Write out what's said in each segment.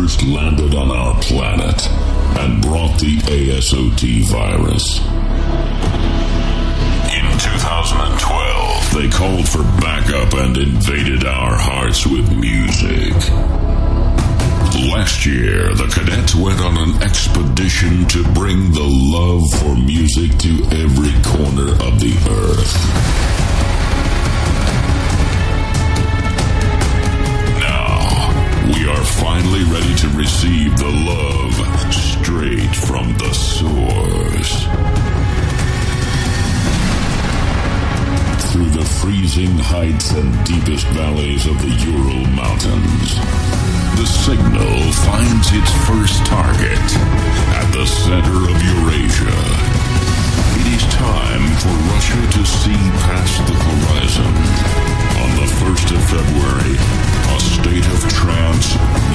first landed on our planet and brought the ASOT virus. In 2012, they called for backup and invaded our hearts with music. Last year, the cadets went on an expedition to bring the love for music to every corner of the earth. Finally ready to receive the love straight from the source. Through the freezing heights and deepest valleys of the Ural Mountains, the signal finds its first target at the center of Eurasia. It is time for Russia to see past the horizon. On the 1st of February, a state of trance, New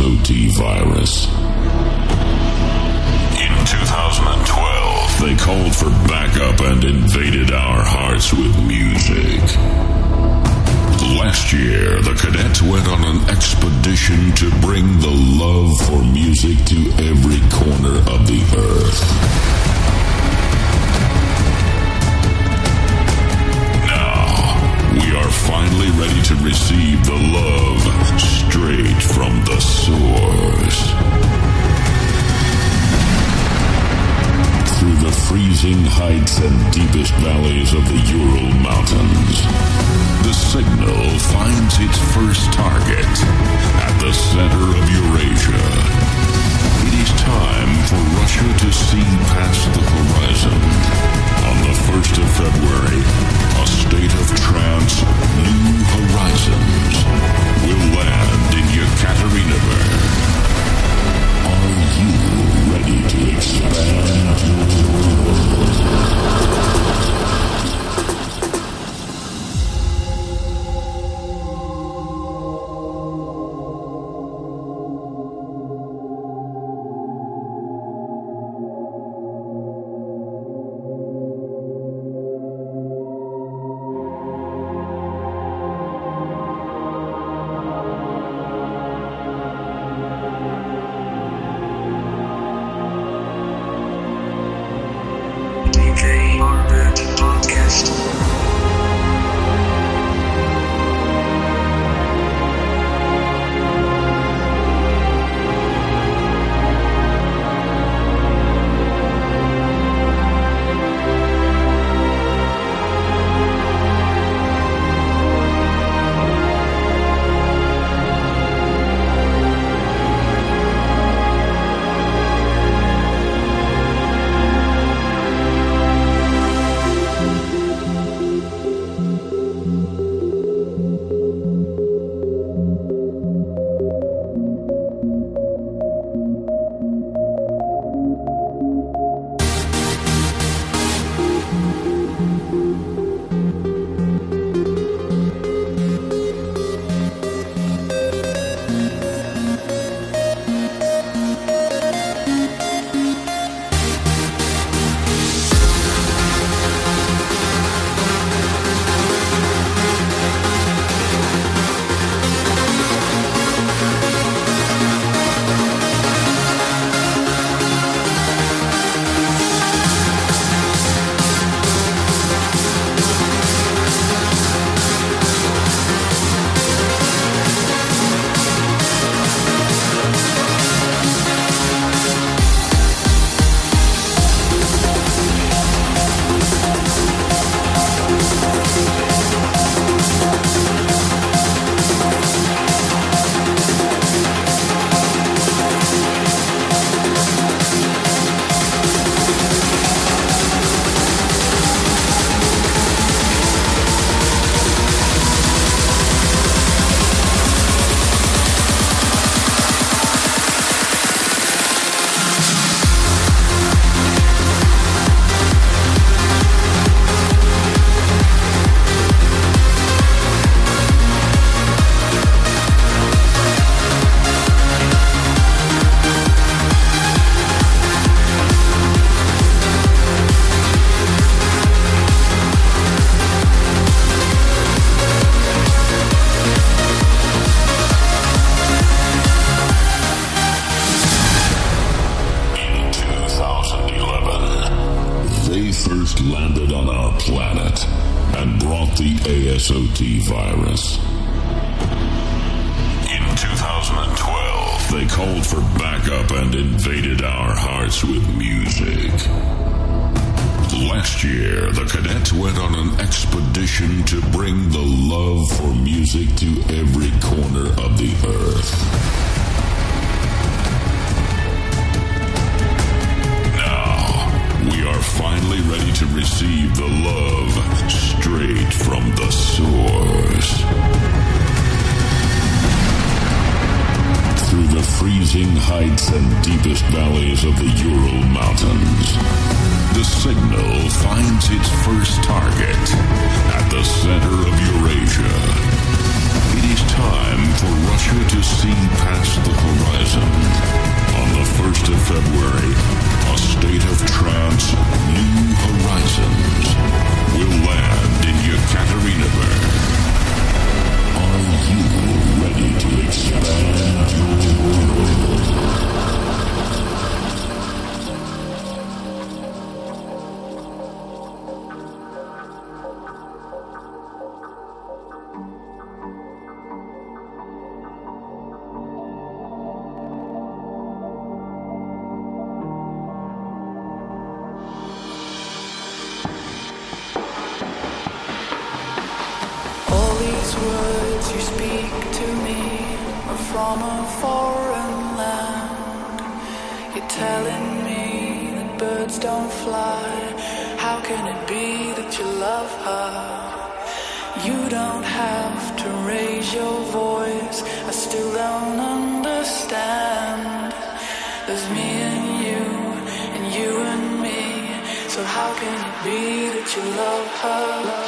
and brought the ASOT virus. In 2012, they called for backup and invaded our hearts with music. Last year, the cadets went on an expedition to bring the love for music to every corner of the earth. Now, we are finally ready to receive the love freezing heights and deepest valleys of the Ural Mountains the signal finds its first target at the center of Eurasia. It is time for Russia to see past the horizon. On the 1st of February, a state of trance, New Horizons, will land in Yekaterinburg. Are you ready to expand with music. Last year, the cadets went on an expedition to bring the love for music to every corner of the earth. Now, we are finally ready to receive the love straight from the source. freezing heights and deepest valleys of the Ural Mountains. The signal finds its first target at the center of Eurasia. It is time for Russia to see past the horizon. On the 1st of February, a state of trance, New Horizons, will land in Yekaterinburg. Are you ready to expand your world. From a foreign land. You're telling me that birds don't fly. How can it be that you love her? You don't have to raise your voice. I still don't understand. There's me and you, and you and me. So how can it be that you love her?